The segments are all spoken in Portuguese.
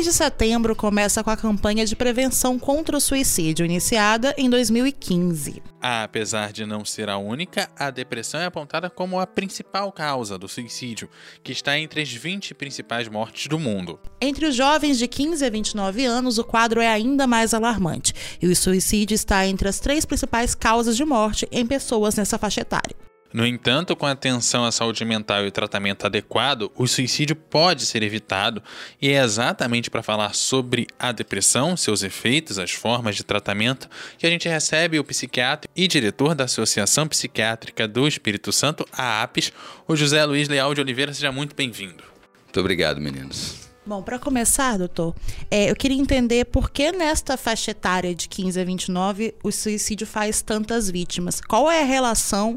Mês de setembro começa com a campanha de prevenção contra o suicídio, iniciada em 2015. Apesar de não ser a única, a depressão é apontada como a principal causa do suicídio, que está entre as 20 principais mortes do mundo. Entre os jovens de 15 a 29 anos, o quadro é ainda mais alarmante, e o suicídio está entre as três principais causas de morte em pessoas nessa faixa etária. No entanto, com atenção à saúde mental e tratamento adequado, o suicídio pode ser evitado, e é exatamente para falar sobre a depressão, seus efeitos, as formas de tratamento, que a gente recebe o psiquiatra e diretor da Associação Psiquiátrica do Espírito Santo, a APES, o José Luiz Leal de Oliveira. Seja muito bem-vindo. Muito obrigado, meninos. Bom, para começar, doutor, é, eu queria entender por que nesta faixa etária de 15 a 29 o suicídio faz tantas vítimas. Qual é a relação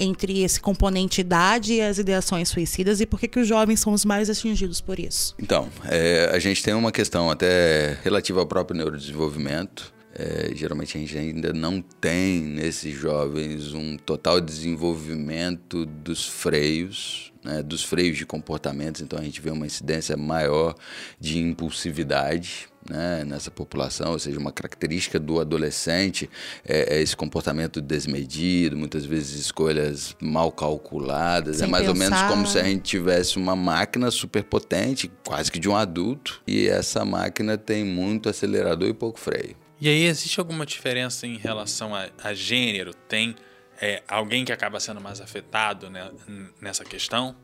entre esse componente idade e as ideações suicidas e por que, que os jovens são os mais atingidos por isso? Então, é, a gente tem uma questão até relativa ao próprio neurodesenvolvimento. É, geralmente a gente ainda não tem nesses jovens um total desenvolvimento dos freios né, dos freios de comportamentos, então a gente vê uma incidência maior de impulsividade né, nessa população, ou seja, uma característica do adolescente é, é esse comportamento desmedido, muitas vezes escolhas mal calculadas, Sem é mais pensar. ou menos como se a gente tivesse uma máquina superpotente, quase que de um adulto, e essa máquina tem muito acelerador e pouco freio. E aí existe alguma diferença em relação a, a gênero? Tem é, alguém que acaba sendo mais afetado né, nessa questão?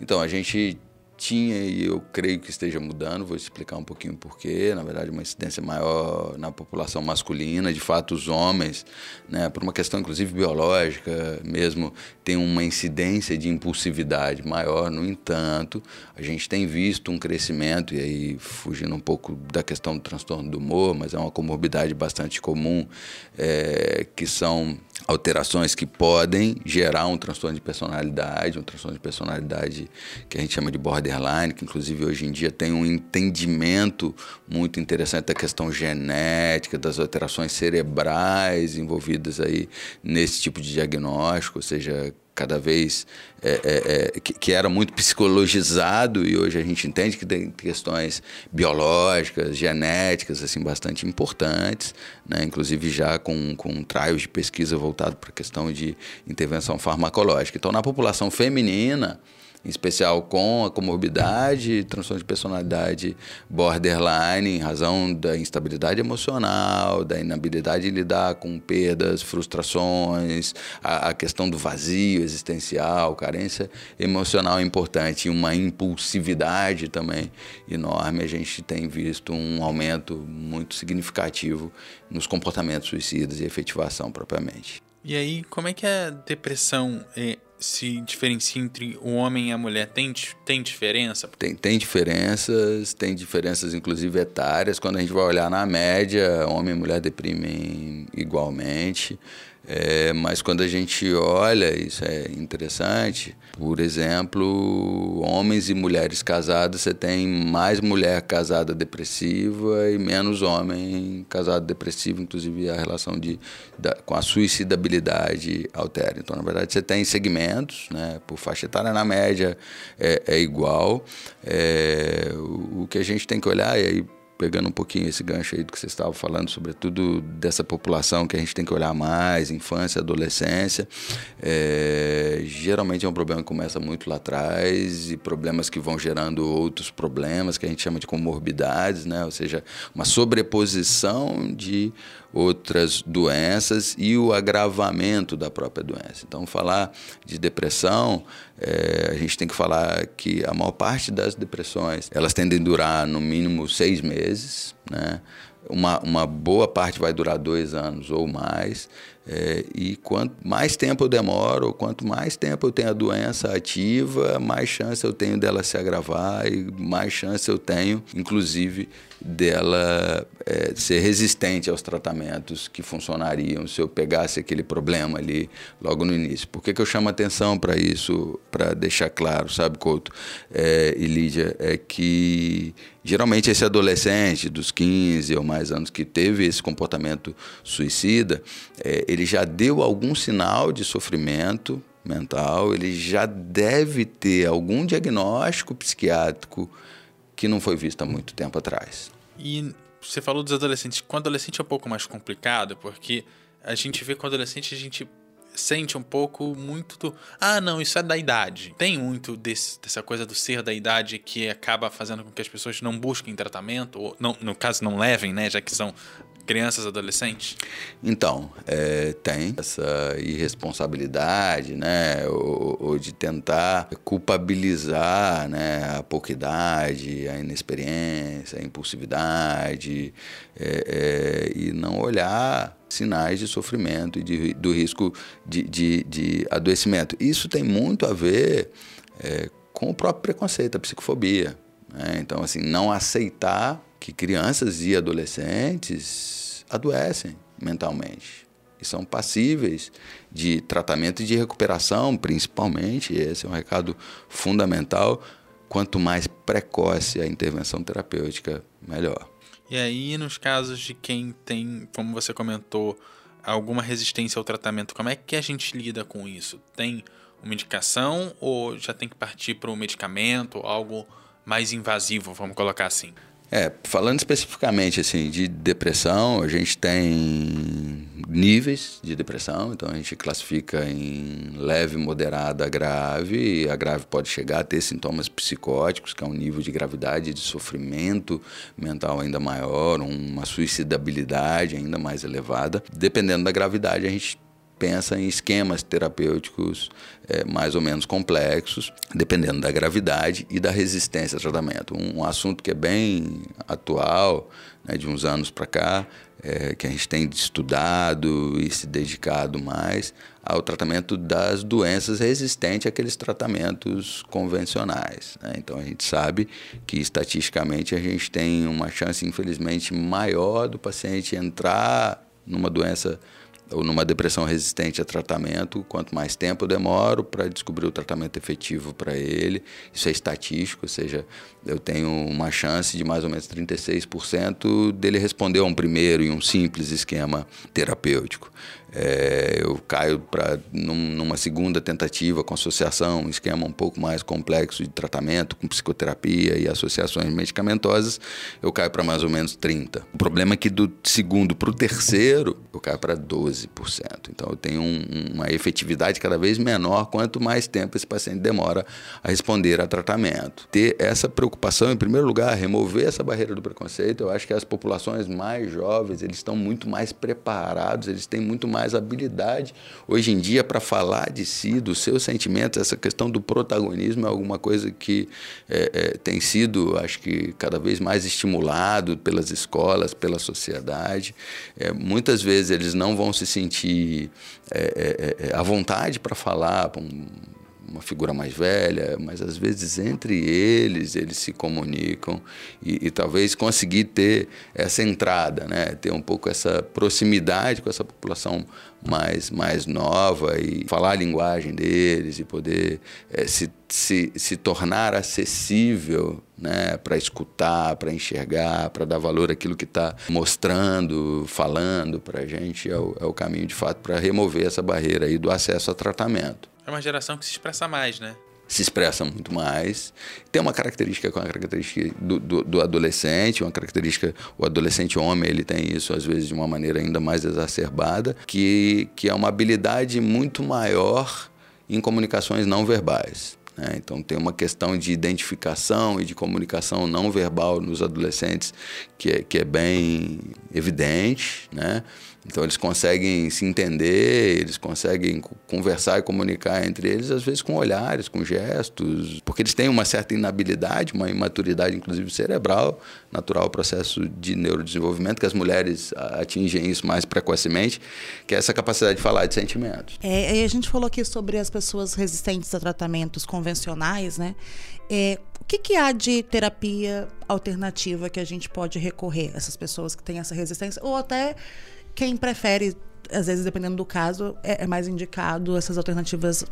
Então, a gente tinha e eu creio que esteja mudando, vou explicar um pouquinho porquê. Na verdade, uma incidência maior na população masculina, de fato, os homens, né, por uma questão inclusive biológica mesmo, tem uma incidência de impulsividade maior. No entanto, a gente tem visto um crescimento, e aí fugindo um pouco da questão do transtorno do humor, mas é uma comorbidade bastante comum, é, que são alterações que podem gerar um transtorno de personalidade, um transtorno de personalidade que a gente chama de borderline, que inclusive hoje em dia tem um entendimento muito interessante da questão genética, das alterações cerebrais envolvidas aí nesse tipo de diagnóstico, ou seja, cada vez é, é, é, que, que, era muito psicologizado e hoje a gente entende que tem questões biológicas, genéticas assim bastante importantes, né? inclusive já com, com trials de pesquisa voltado para a questão de intervenção farmacológica. Então, na população feminina, em especial com a comorbidade, transtorno de personalidade borderline, em razão da instabilidade emocional, da inabilidade de lidar com perdas, frustrações, a, a questão do vazio existencial, carência emocional é importante e uma impulsividade também enorme. A gente tem visto um aumento muito significativo nos comportamentos suicidas e efetivação propriamente. E aí, como é que a depressão é, se diferencia entre o homem e a mulher? Tem, tem diferença? Tem, tem diferenças, tem diferenças inclusive etárias. Quando a gente vai olhar na média, homem e mulher deprimem igualmente. É, mas quando a gente olha, isso é interessante, por exemplo, homens e mulheres casados, você tem mais mulher casada depressiva e menos homem casado depressivo, inclusive a relação de, da, com a suicidabilidade altera. Então, na verdade, você tem segmentos, né, por faixa etária, na média é, é igual. É, o, o que a gente tem que olhar, e aí pegando um pouquinho esse gancho aí do que você estava falando, sobretudo dessa população que a gente tem que olhar mais, infância, adolescência, é, geralmente é um problema que começa muito lá atrás e problemas que vão gerando outros problemas que a gente chama de comorbidades, né? ou seja, uma sobreposição de outras doenças e o agravamento da própria doença. Então, falar de depressão, é, a gente tem que falar que a maior parte das depressões elas tendem a durar no mínimo seis meses, né? Uma, uma boa parte vai durar dois anos ou mais. É, e quanto mais tempo eu demoro, quanto mais tempo eu tenho a doença ativa, mais chance eu tenho dela se agravar e mais chance eu tenho, inclusive, dela é, ser resistente aos tratamentos que funcionariam se eu pegasse aquele problema ali logo no início. Por que, que eu chamo atenção para isso, para deixar claro, sabe, Couto é, e Lídia, é que geralmente esse adolescente dos 15 ou mais anos que teve esse comportamento suicida, é, ele já deu algum sinal de sofrimento mental, ele já deve ter algum diagnóstico psiquiátrico que não foi vista há muito tempo atrás. E você falou dos adolescentes. Com adolescente é um pouco mais complicado, porque a gente vê com adolescente a gente sente um pouco muito do. Ah, não, isso é da idade. Tem muito desse, dessa coisa do ser da idade que acaba fazendo com que as pessoas não busquem tratamento, ou não, no caso não levem, né? Já que são crianças, adolescentes? Então, é, tem essa irresponsabilidade, né, ou, ou, de tentar culpabilizar, né, a pouca idade, a inexperiência, a impulsividade, é, é, e não olhar sinais de sofrimento e de, do risco de, de, de adoecimento. Isso tem muito a ver é, com o próprio preconceito, a psicofobia. Né? Então, assim, não aceitar que crianças e adolescentes adoecem mentalmente e são passíveis de tratamento e de recuperação, principalmente. Esse é um recado fundamental. Quanto mais precoce a intervenção terapêutica, melhor. E aí, nos casos de quem tem, como você comentou, alguma resistência ao tratamento, como é que a gente lida com isso? Tem uma medicação ou já tem que partir para um medicamento, algo mais invasivo, vamos colocar assim? É, falando especificamente assim de depressão, a gente tem níveis de depressão, então a gente classifica em leve, moderada, grave, a grave pode chegar a ter sintomas psicóticos, que é um nível de gravidade de sofrimento mental ainda maior, uma suicidabilidade ainda mais elevada. Dependendo da gravidade, a gente pensa em esquemas terapêuticos é, mais ou menos complexos, dependendo da gravidade e da resistência ao tratamento. Um, um assunto que é bem atual, né, de uns anos para cá, é, que a gente tem estudado e se dedicado mais ao tratamento das doenças resistentes àqueles tratamentos convencionais. Né? Então a gente sabe que estatisticamente a gente tem uma chance, infelizmente, maior do paciente entrar numa doença ou numa depressão resistente a tratamento, quanto mais tempo eu demoro para descobrir o tratamento efetivo para ele, isso é estatístico, ou seja, eu tenho uma chance de mais ou menos 36% dele responder a um primeiro e um simples esquema terapêutico. É, eu caio para num, numa segunda tentativa com associação, um esquema um pouco mais complexo de tratamento, com psicoterapia e associações medicamentosas, eu caio para mais ou menos 30%. O problema é que do segundo para o terceiro, eu caio para 12%. Então eu tenho um, uma efetividade cada vez menor quanto mais tempo esse paciente demora a responder a tratamento. Ter essa preocupação, em primeiro lugar, remover essa barreira do preconceito, eu acho que as populações mais jovens, eles estão muito mais preparados, eles têm muito mais mais habilidade hoje em dia para falar de si, dos seus sentimentos. Essa questão do protagonismo é alguma coisa que é, é, tem sido, acho que, cada vez mais estimulado pelas escolas, pela sociedade. É, muitas vezes eles não vão se sentir é, é, é, à vontade para falar. Um, uma figura mais velha, mas às vezes entre eles eles se comunicam e, e, talvez conseguir ter essa entrada, né? ter um pouco essa proximidade com essa população mais, mais nova e falar a linguagem deles e poder é, se, se, se tornar acessível né, para escutar, para enxergar, para dar valor àquilo que está mostrando, falando para a gente, é o, é o caminho de fato para remover essa barreira aí do acesso a tratamento. É uma geração que se expressa mais, né? se expressa muito mais. Tem uma característica com a característica do, do, do, adolescente, uma característica, o adolescente homem, ele tem isso às vezes de uma maneira ainda mais exacerbada, que, que é uma habilidade muito maior em comunicações não verbais. Né? Então tem uma questão de identificação e de comunicação não verbal nos adolescentes que é, que é bem evidente, né? Então eles conseguem se entender, eles conseguem conversar e comunicar entre eles, às vezes com olhares, com gestos, porque eles têm uma certa inabilidade, uma imaturidade, inclusive cerebral, natural processo de neurodesenvolvimento, que as mulheres atingem isso mais precocemente, que é essa capacidade de falar de sentimentos. É, a gente falou aqui sobre as pessoas resistentes a tratamentos convencionais, né? É, o que, que, há de terapia alternativa que a gente pode recorrer? Essas pessoas que têm essa resistência, ou até quem prefere, às vezes, dependendo do caso, é, é mais indicado essas alternativas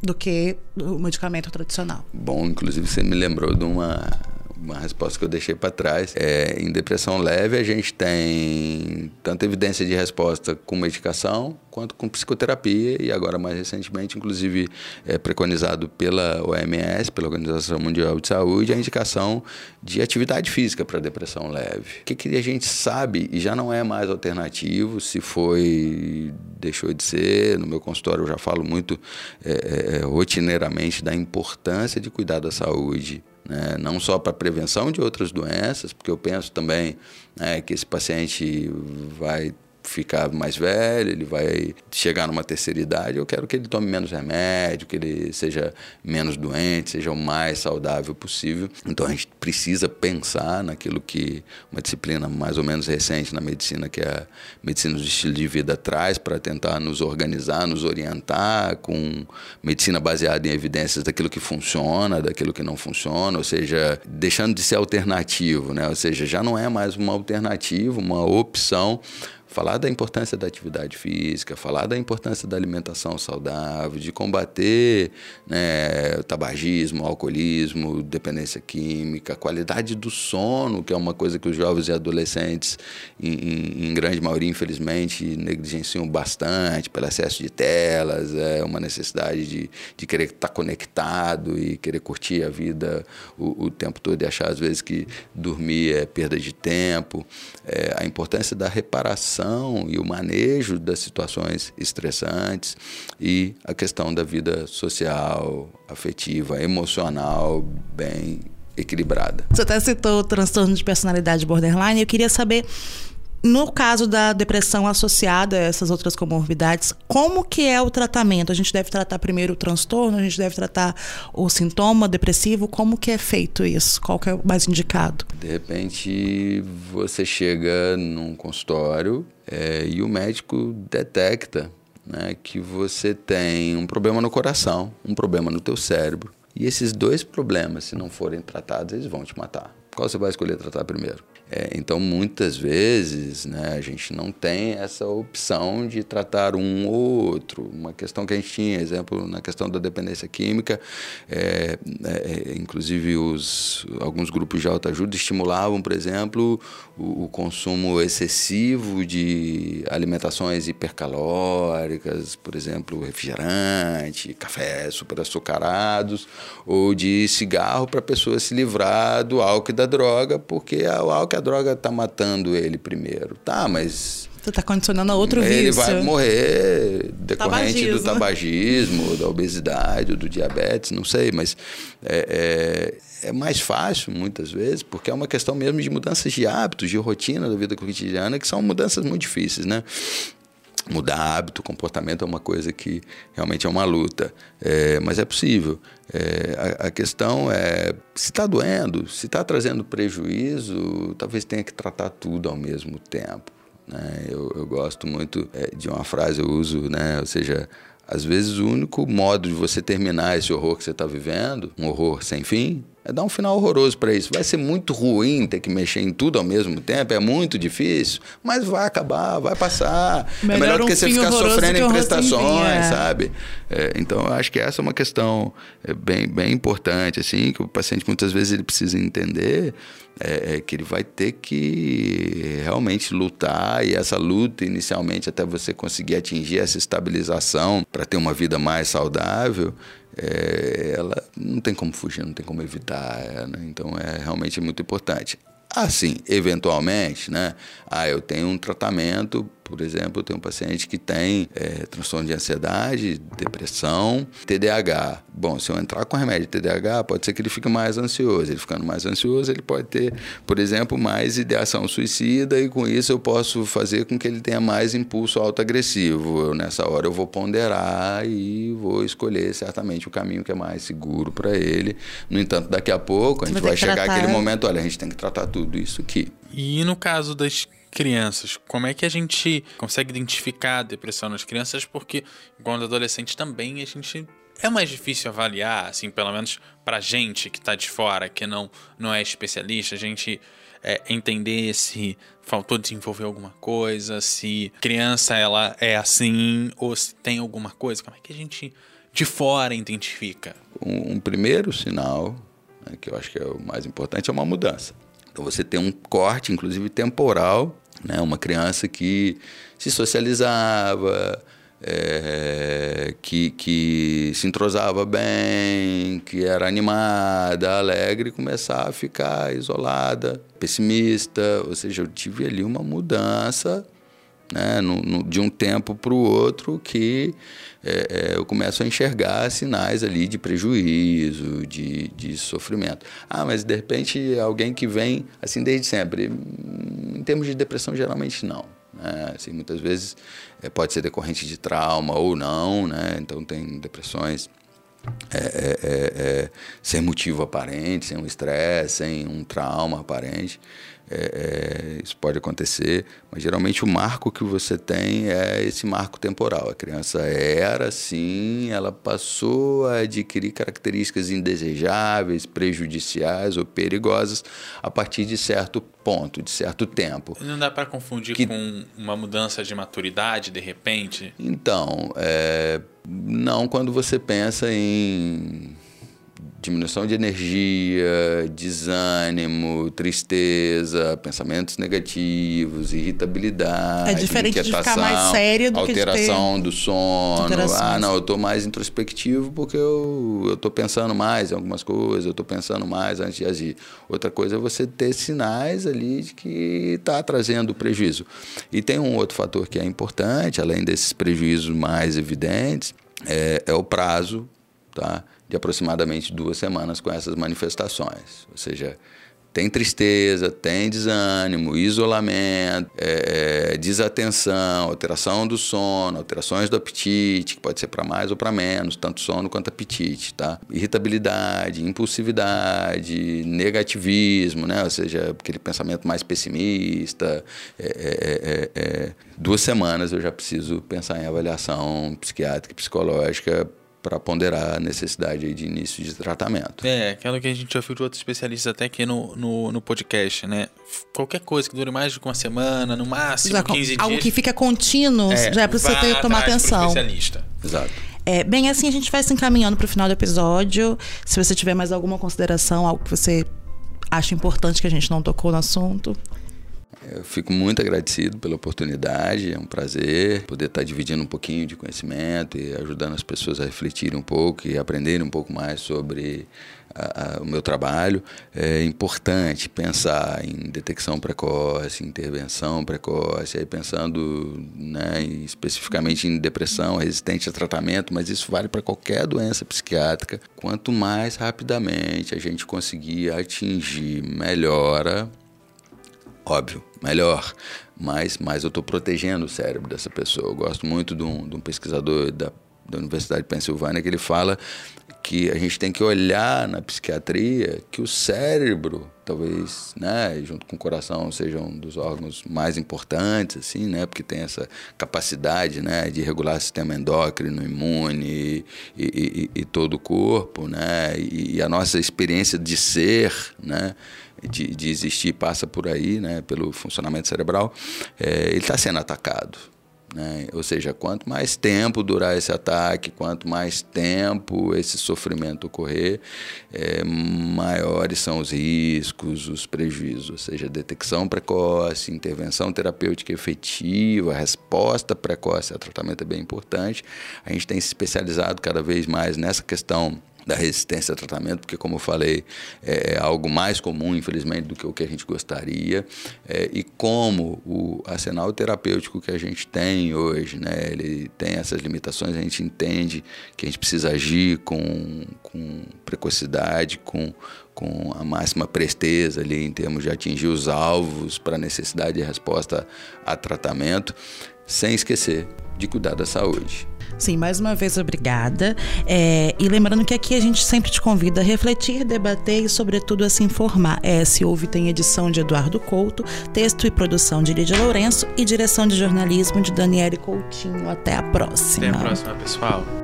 do que o medicamento tradicional. Bom, inclusive você me lembrou de uma uma resposta que eu deixei para trás. É, em depressão leve, a gente tem tanta evidência de resposta com medicação quanto com psicoterapia e agora mais recentemente, inclusive, é preconizado pela OMS, pela Organização Mundial de Saúde, a indicação de atividade física para depressão leve. O que, que a gente sabe e já não é mais alternativo, se foi, deixou de ser. No meu consultório eu já falo muito é, é, é rotineiramente da importância de cuidar da saúde né? não só para prevenção de outras doenças, porque eu penso também né, que esse paciente vai ficar mais velho, ele vai chegar numa terceira idade, eu quero que ele tome menos remédio, que ele seja menos doente, seja o mais saudável possível. Então a gente precisa pensar naquilo que uma disciplina mais ou menos recente na medicina, que é a medicina do estilo de vida, traz para tentar nos organizar, nos orientar com medicina baseada em evidências daquilo que funciona, daquilo que não funciona, ou seja, deixando de ser alternativo, né? Ou seja, já não é mais uma alternativa, uma opção falar da importância da atividade física, falar da importância da alimentação saudável, de combater né, o tabagismo, o alcoolismo, dependência química, qualidade do sono, que é uma coisa que os jovens e adolescentes, em, em grande maioria, infelizmente, negligenciam bastante pelo excesso de telas, é uma necessidade de, de querer estar conectado e querer curtir a vida o, o tempo todo e achar, às vezes, que dormir é perda de tempo. É, a importância da reparação gestão e o manejo das situações estressantes e a questão da vida social, afetiva, emocional bem equilibrada. Você até citou o transtorno de personalidade borderline. Eu queria saber no caso da depressão associada a essas outras comorbidades, como que é o tratamento? A gente deve tratar primeiro o transtorno, a gente deve tratar o sintoma depressivo, como que é feito isso? Qual que é o mais indicado? De repente, você chega num consultório é, e o médico detecta né, que você tem um problema no coração, um problema no teu cérebro. E esses dois problemas, se não forem tratados, eles vão te matar. Qual você vai escolher tratar primeiro? É, então, muitas vezes, né, a gente não tem essa opção de tratar um ou outro. Uma questão que a gente tinha, exemplo, na questão da dependência química, é, é, inclusive os, alguns grupos de autoajuda estimulavam, por exemplo, o, o, consumo excessivo de alimentações hipercalóricas, por exemplo, refrigerante, café super açucarados, ou de cigarro para a pessoa se livrar do álcool e da droga, porque o álcool que a droga está matando ele primeiro. Tá, mas. Você está condicionando a outro ele vício. Ele vai morrer decorrente tabagismo. do tabagismo, da obesidade, do diabetes, não sei, mas é, é, é, mais fácil muitas vezes, porque é uma questão mesmo de mudanças de hábitos, de rotina da vida cotidiana, que são mudanças muito difíceis, né? Mudar hábito, comportamento é uma coisa que realmente é uma luta, é, mas é possível. É, a, a, questão é se está doendo, se está trazendo prejuízo, talvez tenha que tratar tudo ao mesmo tempo. Né? Eu, eu, gosto muito é, de uma frase eu uso, né? ou seja, às vezes o único modo de você terminar esse horror que você está vivendo, um horror sem fim, é dar um final horroroso para isso. Vai ser muito ruim ter que mexer em tudo ao mesmo tempo, é muito difícil, mas vai acabar, vai passar. Melhor é melhor do um que você ficar sofrendo em prestações, fim, é. sabe? É, então, eu acho que essa é uma questão é, bem, bem importante, assim, que o paciente muitas vezes ele precisa entender é, é que ele vai ter que realmente lutar e essa luta inicialmente até você conseguir atingir essa estabilização para ter uma vida mais saudável é, ela não tem como fugir, não tem como evitar, é, né? então é realmente muito importante. Assim, eventualmente, né? Ah, eu tenho um tratamento Por exemplo, eu tenho um paciente que tem é, transtorno de ansiedade, depressão, TDAH. Bom, se eu entrar com remédio de TDAH, pode ser que ele fique mais ansioso. Ele ficando mais ansioso, ele pode ter, por exemplo, mais ideação suicida e com isso eu posso fazer com que ele tenha mais impulso autoagressivo. Eu, nessa hora eu vou ponderar e vou escolher certamente o caminho que é mais seguro para ele. No entanto, daqui a pouco a gente vai chegar aquele momento, olha, a gente tem que tratar tudo isso aqui. E no caso das crianças, como é que a gente consegue identificar a depressão nas crianças? Porque quando adolescente também a gente é mais difícil avaliar, assim, pelo menos pra gente que tá de fora, que não, não é especialista, a gente é, entender se faltou desenvolver alguma coisa, se criança ela é assim ou se tem alguma coisa. Como é que a gente de fora identifica? Um, um primeiro sinal, né, que eu acho que é o mais importante, é uma mudança. Então você tem um corte, inclusive temporal, né? Uma criança que se socializava, é, que, que se entrosava bem, que era animada, alegre, começar a ficar isolada, pessimista. Ou seja, eu tive ali uma mudança né, no, no, de um tempo para o outro que é, é, eu começo a enxergar sinais ali de prejuízo, de, de sofrimento. Ah, mas de repente alguém que vem assim desde sempre. Em termos de depressão, geralmente não. Né? Assim, muitas vezes é, pode ser decorrente de trauma ou não, né? então tem depressões. É, é, é, é sem motivo aparente, sem um estresse, sem um trauma aparente. É, é, isso pode acontecer, mas geralmente o marco que você tem é esse marco temporal. A criança era assim, ela passou a adquirir características indesejáveis, prejudiciais ou perigosas a partir de certo ponto, de certo tempo. Não dá para confundir que... com uma mudança de maturidade de repente? Então, é... não quando você pensa em diminuição de energia, desânimo, tristeza, pensamentos negativos, irritabilidade, é diferente de ficar mais sério do alteração que do sono. Ah, não, eu estou mais introspectivo porque eu estou pensando mais em algumas coisas, eu estou pensando mais antes de agir. Outra coisa é você ter sinais ali de que está trazendo prejuízo. E tem um outro fator que é importante, além desses prejuízos mais evidentes, é, é o prazo, tá? De aproximadamente duas semanas com essas manifestações. Ou seja, tem tristeza, tem desânimo, isolamento, é, é, desatenção, alteração do sono, alterações do apetite, que pode ser para mais ou para menos, tanto sono quanto apetite, tá? Irritabilidade, impulsividade, negativismo, né? Ou seja, aquele pensamento mais pessimista. É, é, é, é duas semanas eu já preciso pensar em avaliação psiquiátrica e psicológica para ponderar a necessidade de início de tratamento. É, aquilo que a gente já ouviu de outros especialistas até aqui no, no, no, podcast, né? Qualquer coisa que dure mais de uma semana, no máximo já, 15 dias. Algo que fica contínuo, é, já é para você ter, tomar atenção. especialista. Exato. É, bem, assim a gente vai se encaminhando para o final do episódio. Se você tiver mais alguma consideração, algo que você acha importante que a gente não tocou no assunto. Eu fico muito agradecido pela oportunidade, é um prazer poder estar dividindo um pouquinho de conhecimento e ajudando as pessoas a refletirem um pouco e aprenderem um pouco mais sobre a, a, o meu trabalho. É importante pensar em detecção precoce, intervenção precoce, aí pensando né, especificamente em depressão resistente a tratamento, mas isso vale para qualquer doença psiquiátrica. Quanto mais rapidamente a gente conseguir atingir melhora, óbvio, melhor, mas, mas eu estou protegendo o cérebro dessa pessoa. Eu gosto muito de um, de um pesquisador da, da Universidade de Pensilvânia que ele fala que a gente tem que olhar na psiquiatria que o cérebro, talvez, né, junto com o coração, seja um dos órgãos mais importantes, assim, né, porque tem essa capacidade, né, de regular o sistema endócrino, imune e, e, e, e todo o corpo, né, e, a nossa experiência de ser, né, de, de existir passa por aí, né, pelo funcionamento cerebral, é, ele está sendo atacado. Né? Ou seja, quanto mais tempo durar esse ataque, quanto mais tempo esse sofrimento ocorrer, é, maiores são os riscos, os prejuízos. Ou seja, detecção precoce, intervenção terapêutica efetiva, resposta precoce a tratamento é bem importante. A gente tem se especializado cada vez mais nessa questão da resistência ao tratamento, porque, como eu falei, é algo mais comum, infelizmente, do que o que a gente gostaria. É, e como o arsenal terapêutico que a gente tem hoje, né, ele tem essas limitações, a gente entende que a gente precisa agir com, com precocidade, com, com a máxima presteza ali em termos de atingir os alvos para necessidade de resposta a tratamento, sem esquecer de cuidar da saúde. Sim, mais uma vez obrigada. É, e lembrando que aqui a gente sempre te convida a refletir, debater e, sobretudo, a se informar. É, se ouve, tem edição de Eduardo Couto, texto e produção de Lídia Lourenço e direção de jornalismo de Daniele Coutinho. Até a próxima. Até a próxima, pessoal.